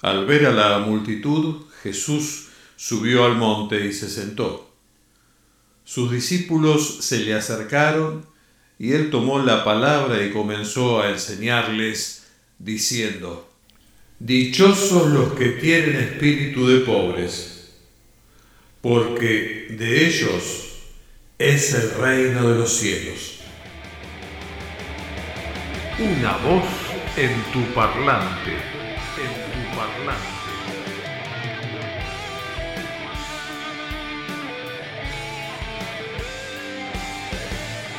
Al ver a la multitud, Jesús subió al monte y se sentó. Sus discípulos se le acercaron y él tomó la palabra y comenzó a enseñarles, diciendo, Dichosos los que tienen espíritu de pobres, porque de ellos es el reino de los cielos. Una voz en tu parlante,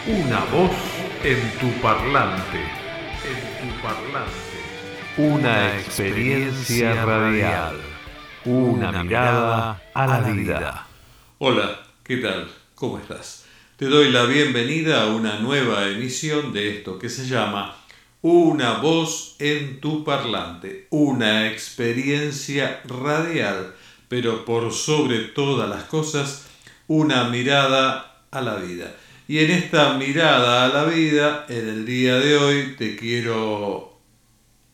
Una voz en tu parlante, en tu parlante. Una experiencia radial, una mirada a la vida. Hola, ¿qué tal? ¿Cómo estás? Te doy la bienvenida a una nueva emisión de esto que se llama Una voz en tu parlante, una experiencia radial, pero por sobre todas las cosas, una mirada a la vida. Y en esta mirada a la vida, en el día de hoy, te quiero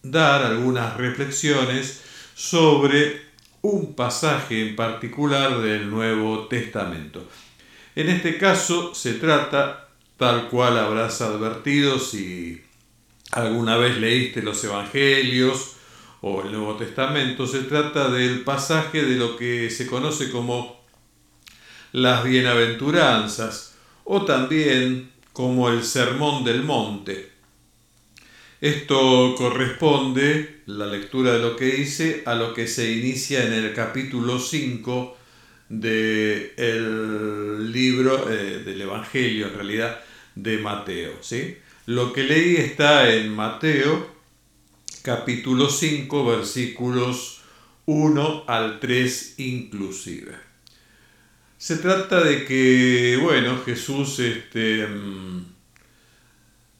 dar algunas reflexiones sobre un pasaje en particular del Nuevo Testamento. En este caso se trata, tal cual habrás advertido si alguna vez leíste los Evangelios o el Nuevo Testamento, se trata del pasaje de lo que se conoce como las bienaventuranzas o también como el Sermón del Monte. Esto corresponde, la lectura de lo que hice, a lo que se inicia en el capítulo 5 del libro, eh, del Evangelio en realidad, de Mateo. ¿sí? Lo que leí está en Mateo capítulo 5 versículos 1 al 3 inclusive. Se trata de que, bueno, Jesús este, mm,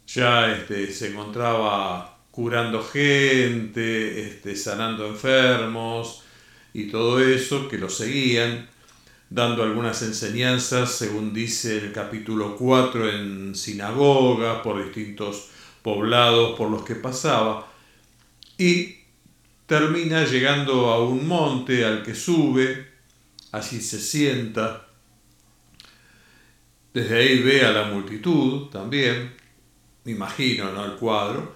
ya este, se encontraba curando gente, este, sanando enfermos y todo eso, que lo seguían, dando algunas enseñanzas, según dice el capítulo 4, en sinagoga, por distintos poblados por los que pasaba, y termina llegando a un monte al que sube, allí se sienta, desde ahí ve a la multitud también, me imagino, ¿no? El cuadro.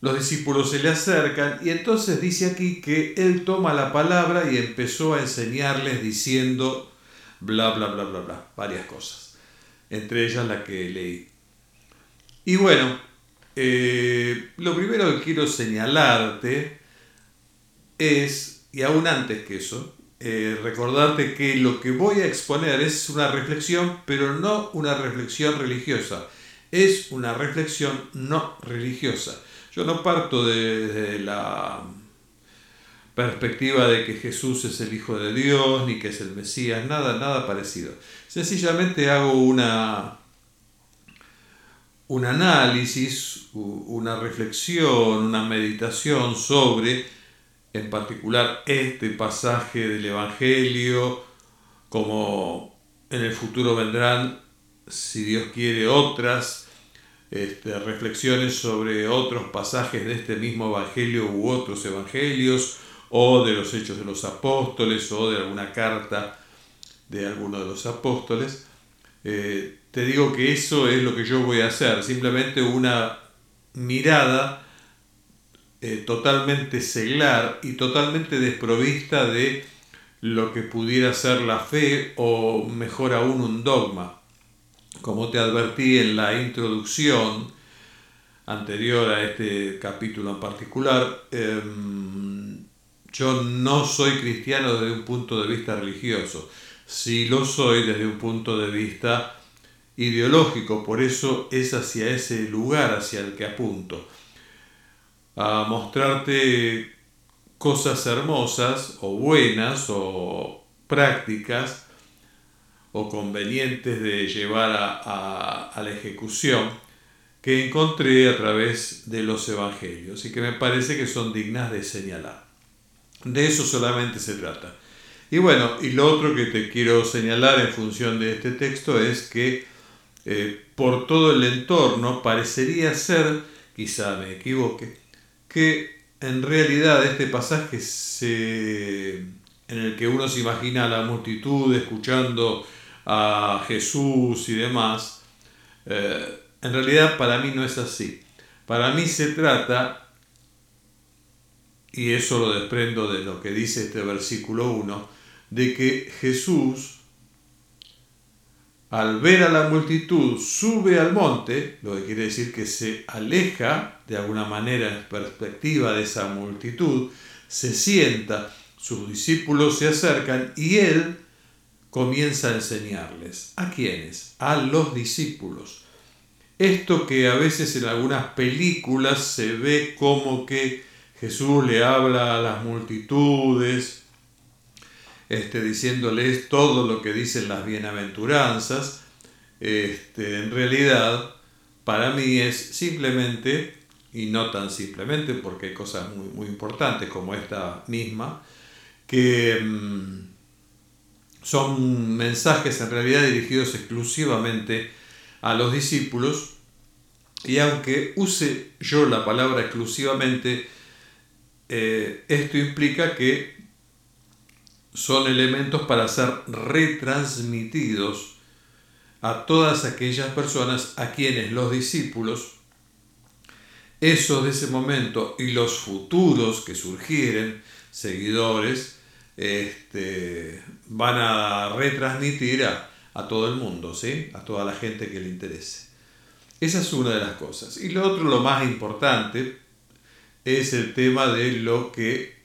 Los discípulos se le acercan y entonces dice aquí que él toma la palabra y empezó a enseñarles diciendo bla, bla, bla, bla, bla, varias cosas, entre ellas la que leí. Y bueno, eh, lo primero que quiero señalarte es, y aún antes que eso, eh, recordarte que lo que voy a exponer es una reflexión, pero no una reflexión religiosa, es una reflexión no religiosa. Yo no parto de, la perspectiva de que Jesús es el Hijo de Dios, ni que es el Mesías, nada, nada parecido. Sencillamente hago una, un análisis, una reflexión, una meditación sobre en particular este pasaje del Evangelio, como en el futuro vendrán, si Dios quiere, otras este, reflexiones sobre otros pasajes de este mismo Evangelio u otros Evangelios, o de los Hechos de los Apóstoles, o de alguna carta de alguno de los apóstoles. Eh, te digo que eso es lo que yo voy a hacer, simplemente una mirada eh, totalmente seglar y totalmente desprovista de lo que pudiera ser la fe o mejor aún un dogma. Como te advertí en la introducción anterior a este capítulo en particular, em, yo no soy cristiano desde un punto de vista religioso, sí lo soy desde un punto de vista ideológico, por eso es hacia ese lugar hacia el que apunto. A mostrarte cosas hermosas o buenas o prácticas o convenientes de llevar a, la ejecución que encontré a través de los evangelios y que me parece que son dignas de señalar. De eso solamente se trata. Y bueno, y lo otro que te quiero señalar en función de este texto es que eh, por todo el entorno parecería ser, quizá me equivoque, que en realidad este pasaje se, en el que uno se imagina a la multitud escuchando a Jesús y demás, eh, en realidad para mí no es así. Para mí se trata, y eso lo desprendo de lo que dice este versículo 1, de que Jesús al ver a la multitud, sube al monte, lo que quiere decir que se aleja de alguna manera en perspectiva de esa multitud, se sienta, sus discípulos se acercan y él comienza a enseñarles. ¿A quiénes? A los discípulos. Esto que a veces en algunas películas se ve como que Jesús le habla a las multitudes, este, diciéndoles todo lo que dicen las bienaventuranzas, este, en realidad para mí es simplemente, y no tan simplemente porque hay cosas muy, muy importantes como esta misma, que mm, son mensajes en realidad dirigidos exclusivamente a los discípulos, y aunque use yo la palabra exclusivamente, eh, esto implica que son elementos para ser retransmitidos a todas aquellas personas a quienes los discípulos, esos de ese momento y los futuros que surgieren, seguidores, este, van a retransmitir a, todo el mundo, ¿sí? a toda la gente que le interese. Esa es una de las cosas. Y lo otro, lo más importante, es el tema de lo que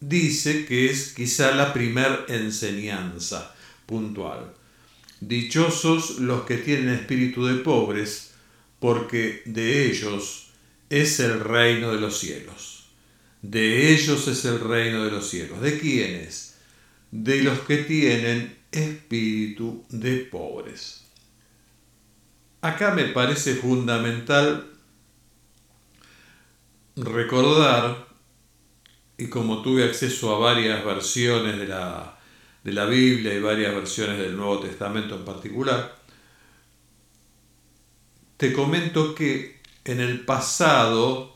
dice que es quizá la primer enseñanza puntual. Dichosos los que tienen espíritu de pobres, porque de ellos es el reino de los cielos. De ellos es el reino de los cielos. ¿De quiénes? De los que tienen espíritu de pobres. Acá me parece fundamental recordar y como tuve acceso a varias versiones de la, de la Biblia y varias versiones del Nuevo Testamento en particular, te comento que en el pasado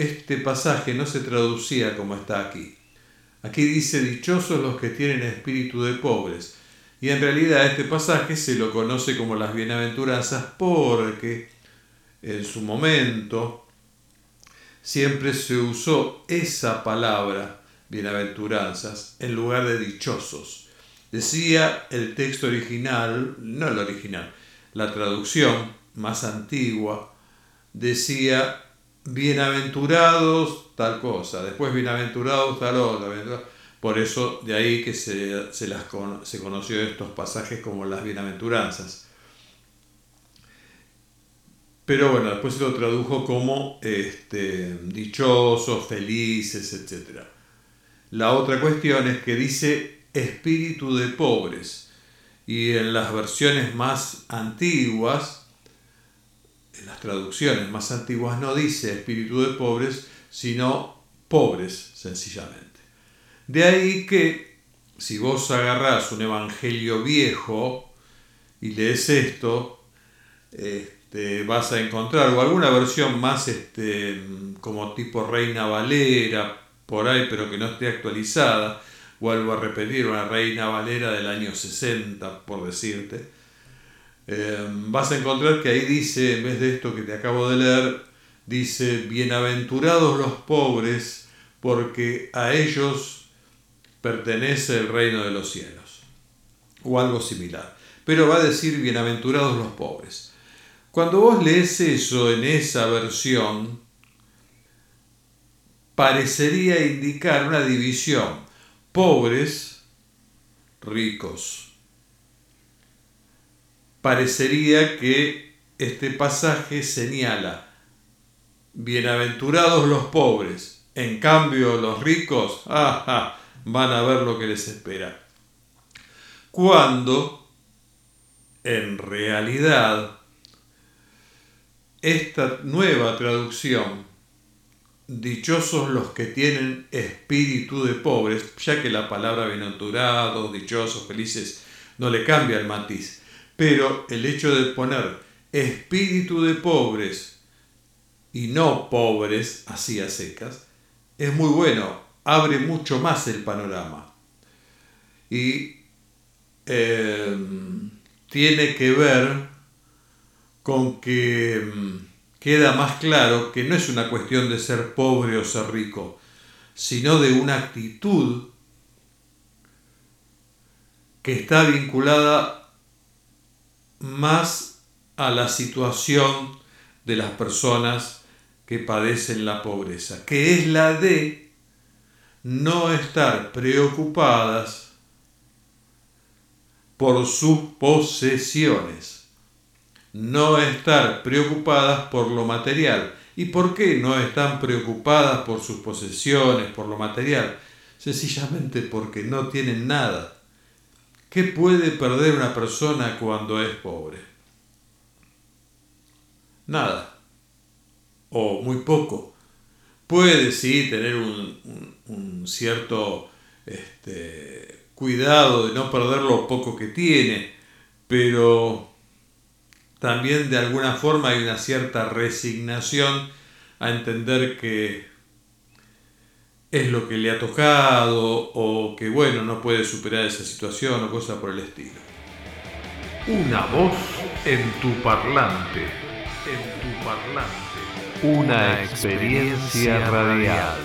este pasaje no se traducía como está aquí. Aquí dice dichosos los que tienen espíritu de pobres. Y en realidad este pasaje se lo conoce como las bienaventuranzas porque en su momento siempre se usó esa palabra, bienaventuranzas, en lugar de dichosos. Decía el texto original, no el original, la traducción más antigua, decía bienaventurados tal cosa, después bienaventurados tal otra. Por eso de ahí que se, se, las, se conoció estos pasajes como las bienaventuranzas pero bueno, después se lo tradujo como este, dichosos, felices, etc. La otra cuestión es que dice espíritu de pobres. Y en las versiones más antiguas, en las traducciones más antiguas no dice espíritu de pobres, sino pobres, sencillamente. De ahí que si vos agarrás un evangelio viejo y lees esto, eh, te vas a encontrar, o alguna versión más este, como tipo Reina Valera, por ahí, pero que no esté actualizada, vuelvo a repetir, una Reina Valera del año 60, por decirte, eh, vas a encontrar que ahí dice, en vez de esto que te acabo de leer, dice, bienaventurados los pobres, porque a ellos pertenece el reino de los cielos, o algo similar. Pero va a decir, bienaventurados los pobres. Cuando vos lees eso en esa versión, parecería indicar una división, pobres, ricos. Parecería que este pasaje señala, bienaventurados los pobres, en cambio los ricos, ah, van a ver lo que les espera. Cuando, en realidad, esta nueva traducción, dichosos los que tienen espíritu de pobres, ya que la palabra bienaventurados, dichosos, felices, no le cambia el matiz, pero el hecho de poner espíritu de pobres y no pobres así a secas, es muy bueno, abre mucho más el panorama. Y em, tiene que ver con que em, queda más claro que no es una cuestión de ser pobre o ser rico, sino de una actitud que está vinculada más a la situación de las personas que padecen la pobreza, que es la de no estar preocupadas por sus posesiones, no estar preocupadas por lo material. ¿Y por qué no están preocupadas por sus posesiones, por lo material? Sencillamente porque no tienen nada. ¿Qué puede perder una persona cuando es pobre? Nada. O muy poco. Puede sí tener un, cierto este, cuidado de no perder lo poco que tiene, pero también de alguna forma hay una cierta resignación a entender que es lo que le ha tocado o que bueno, no puede superar esa situación o cosa por el estilo. Una voz en tu parlante, en tu parlante. Una experiencia radial,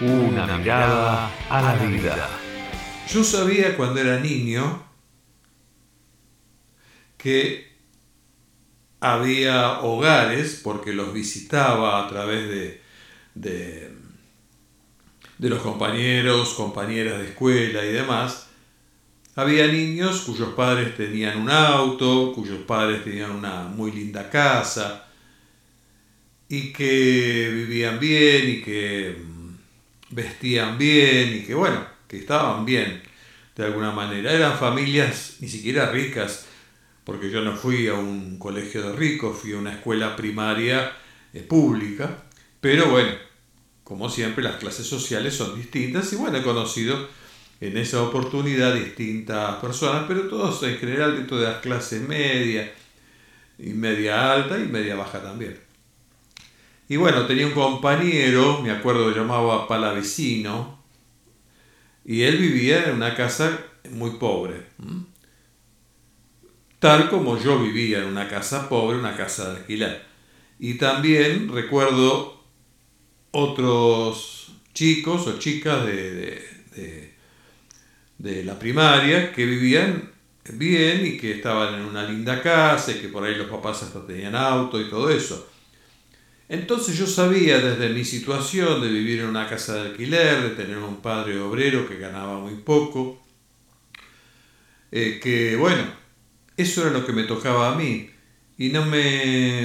una mirada a la vida. Yo sabía cuando era niño que había hogares, porque los visitaba a través de, de de los compañeros, compañeras de escuela y demás, había niños cuyos padres tenían un auto, cuyos padres tenían una muy linda casa y que vivían bien y que mm, vestían bien y que bueno, que estaban bien de alguna manera. Eran familias ni siquiera ricas, porque yo no fui a un colegio de ricos, fui a una escuela primaria eh, pública, pero bueno, como siempre, las clases sociales son distintas y bueno, he conocido en esa oportunidad distintas personas, pero todos en general dentro de las clases media y media alta y media baja también. Y bueno, tenía un compañero, me acuerdo llamaba Palavecino, y él vivía en una casa muy pobre, tal como yo vivía en una casa pobre, una casa de alquiler. Y también recuerdo otros chicos o chicas de, de, la primaria que vivían bien y que estaban en una linda casa y que por ahí los papás hasta tenían auto y todo eso. Entonces yo sabía desde mi situación de vivir en una casa de alquiler, de tener un padre obrero que ganaba muy poco, eh, que bueno, eso era lo que me tocaba a mí y no me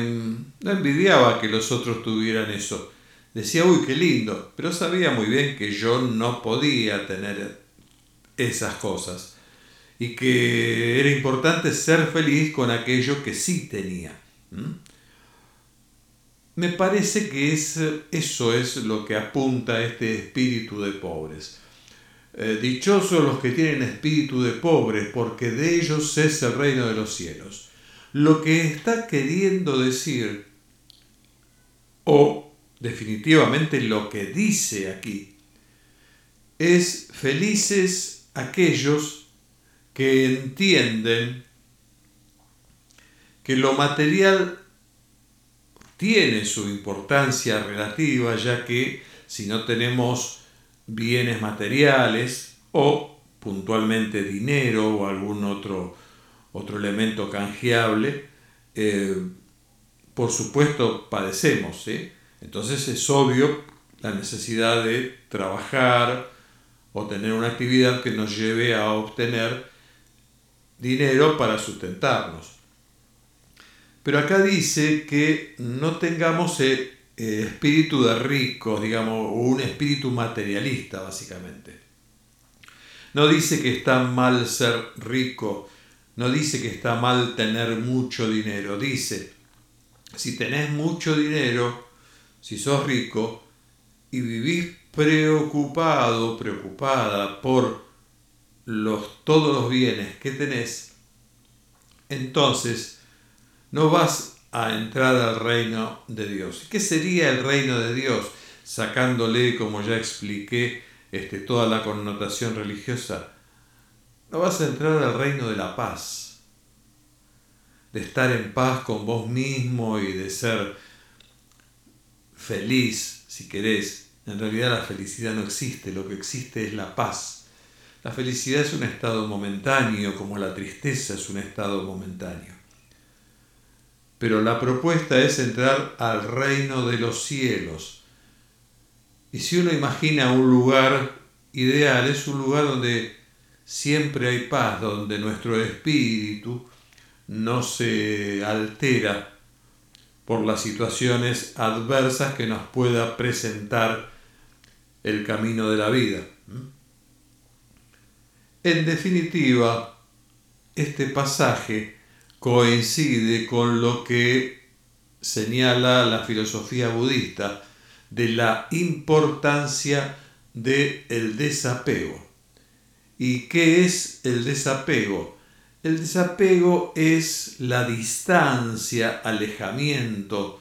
no envidiaba que los otros tuvieran eso decía, uy, qué lindo, pero sabía muy bien que yo no podía tener esas cosas y que era importante ser feliz con aquello que sí tenía. Me parece que es, eso es lo que apunta este espíritu de pobres. Eh, dichosos los que tienen espíritu de pobres, porque de ellos es el reino de los cielos. Lo que está queriendo decir, o definitivamente lo que dice aquí es felices aquellos que entienden que lo material tiene su importancia relativa, ya que si no tenemos bienes materiales o puntualmente dinero o algún otro, otro elemento canjeable, eh, por supuesto padecemos. ¿eh? Entonces es obvio la necesidad de trabajar o tener una actividad que nos lleve a obtener dinero para sustentarnos. Pero acá dice que no tengamos el espíritu de ricos, digamos, o un espíritu materialista, básicamente. No dice que está mal ser rico, no dice que está mal tener mucho dinero, dice, si tenés mucho dinero, si sos rico y vivís preocupado, preocupada por los, todos los bienes que tenés, entonces no vas a entrar al reino de Dios. ¿Qué sería el reino de Dios? Sacándole, como ya expliqué, este, toda la connotación religiosa. No vas a entrar al reino de la paz, de estar en paz con vos mismo y de ser feliz, si querés. En realidad la felicidad no existe, lo que existe es la paz. La felicidad es un estado momentáneo, como la tristeza es un estado momentáneo. Pero la propuesta es entrar al reino de los cielos. Y si uno imagina un lugar ideal, es un lugar donde siempre hay paz, donde nuestro espíritu no se altera por las situaciones adversas que nos pueda presentar el camino de la vida. En definitiva, este pasaje coincide con lo que señala la filosofía budista de la importancia del el desapego. ¿Y qué es el desapego? El desapego es la distancia, alejamiento,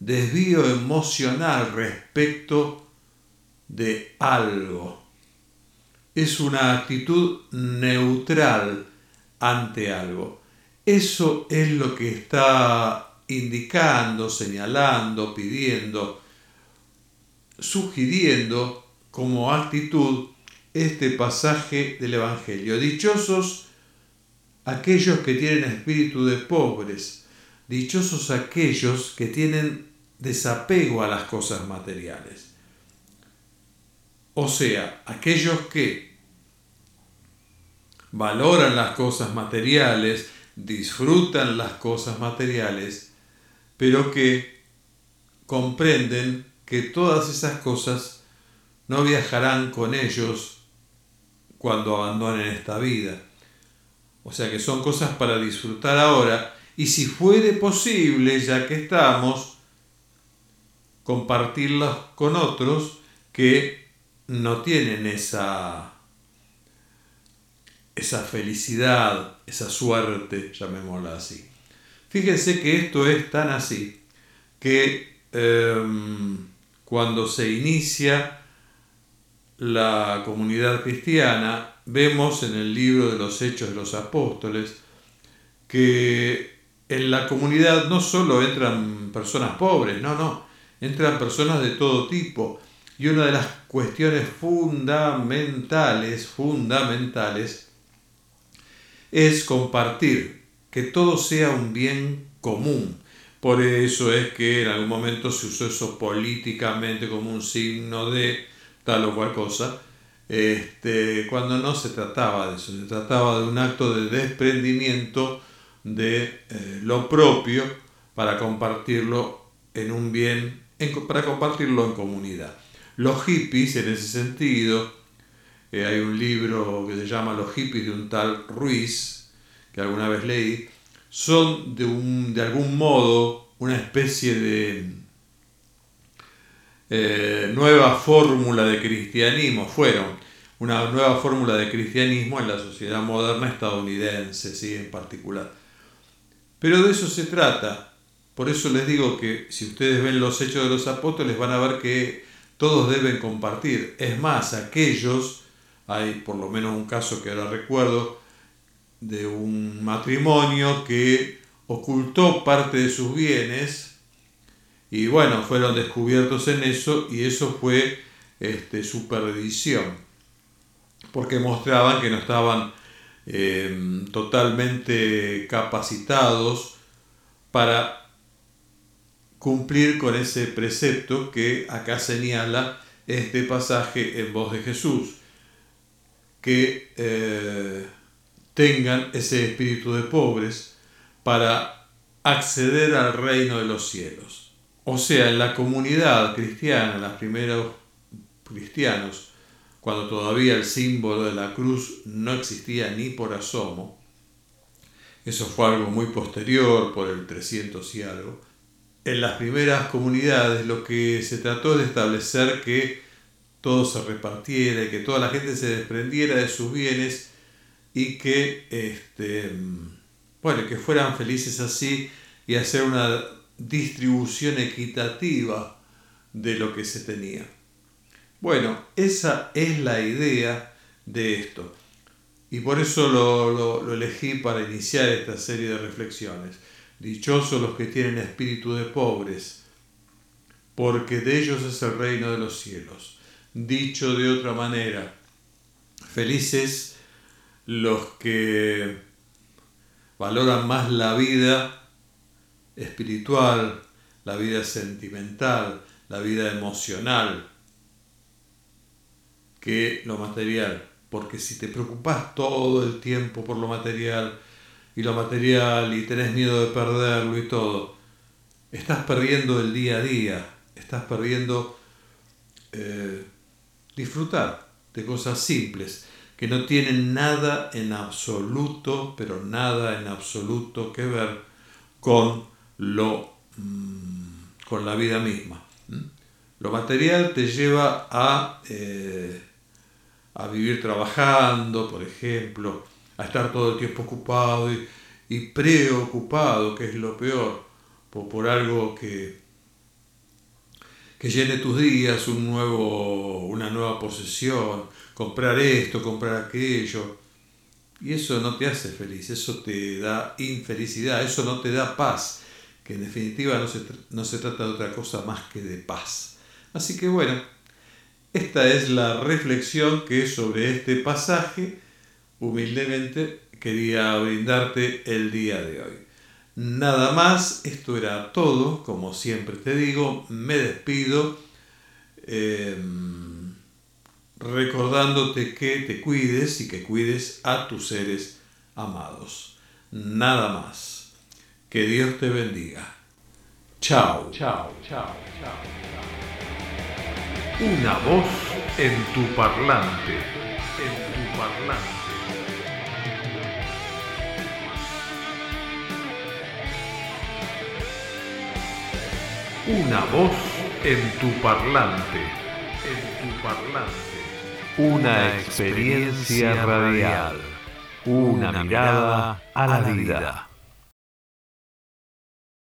desvío emocional respecto de algo. Es una actitud neutral ante algo. Eso es lo que está indicando, señalando, pidiendo, sugiriendo como actitud este pasaje del Evangelio. Dichosos aquellos que tienen espíritu de pobres, dichosos aquellos que tienen desapego a las cosas materiales. O sea, aquellos que valoran las cosas materiales, disfrutan las cosas materiales, pero que comprenden que todas esas cosas no viajarán con ellos cuando abandonen esta vida o sea que son cosas para disfrutar ahora. Y si fuere posible, ya que estamos, compartirlas con otros que no tienen esa, esa felicidad, esa suerte, llamémosla así. Fíjense que esto es tan así que em, cuando se inicia la comunidad cristiana, vemos en el libro de los Hechos de los Apóstoles que en la comunidad no solo entran personas pobres, no, no, entran personas de todo tipo. Y una de las cuestiones fundamentales, fundamentales, es compartir, que todo sea un bien común. Por eso es que en algún momento se usó eso políticamente como un signo de tal o cual cosa, este, cuando no se trataba de eso, se trataba de un acto de desprendimiento de eh, lo propio para compartirlo en un bien, para compartirlo en comunidad. Los hippies, en ese sentido, eh, hay un libro que se llama Los hippies de un tal Ruiz, que alguna vez leí, son de, un, de algún modo una especie de eh, nueva fórmula de cristianismo, fueron una nueva fórmula de cristianismo en la sociedad moderna estadounidense, ¿sí? en particular. Pero de eso se trata. Por eso les digo que si ustedes ven los hechos de los apóstoles van a ver que todos deben compartir. Es más, aquellos, hay por lo menos un caso que ahora recuerdo, de un matrimonio que ocultó parte de sus bienes y bueno, fueron descubiertos en eso y eso fue este, su perdición, porque mostraban que no estaban em, totalmente capacitados para cumplir con ese precepto que acá señala este pasaje en voz de Jesús, que eh, tengan ese espíritu de pobres para acceder al reino de los cielos. O sea, en la comunidad cristiana, los primeros cristianos, cuando todavía el símbolo de la cruz no existía ni por asomo, eso fue algo muy posterior, por el 300 y algo, en las primeras comunidades lo que se trató de establecer que todo se repartiera y que toda la gente se desprendiera de sus bienes y que, este, bueno, que fueran felices así y hacer una distribución equitativa de lo que se tenía. Bueno, esa es la idea de esto. Y por eso lo, elegí para iniciar esta serie de reflexiones. Dichosos los que tienen espíritu de pobres, porque de ellos es el reino de los cielos. Dicho de otra manera, felices los que valoran más la vida espiritual, la vida sentimental, la vida emocional, que lo material. Porque si te preocupas todo el tiempo por lo material y lo material y tenés miedo de perderlo y todo, estás perdiendo el día a día, estás perdiendo eh, disfrutar de cosas simples que no tienen nada en absoluto, pero nada en absoluto que ver con lo mm, con la vida misma. Lo material te lleva a, eh, a vivir trabajando, por ejemplo, a estar todo el tiempo ocupado y, preocupado, que es lo peor, por, algo que, que llene tus días, un nuevo, una nueva posesión, comprar esto, comprar aquello. Y eso no te hace feliz, eso te da infelicidad, eso no te da paz, que en definitiva no se, no se trata de otra cosa más que de paz. Así que bueno, esta es la reflexión que sobre este pasaje humildemente quería brindarte el día de hoy. Nada más, esto era todo, como siempre te digo, me despido. Em, recordándote que te cuides y que cuides a tus seres amados. Nada más. Que Dios te bendiga. Chao. Chao, chao, chao, Una voz en tu parlante. En tu parlante. Una voz en tu parlante. En tu parlante. Una experiencia radial. Una mirada a la vida.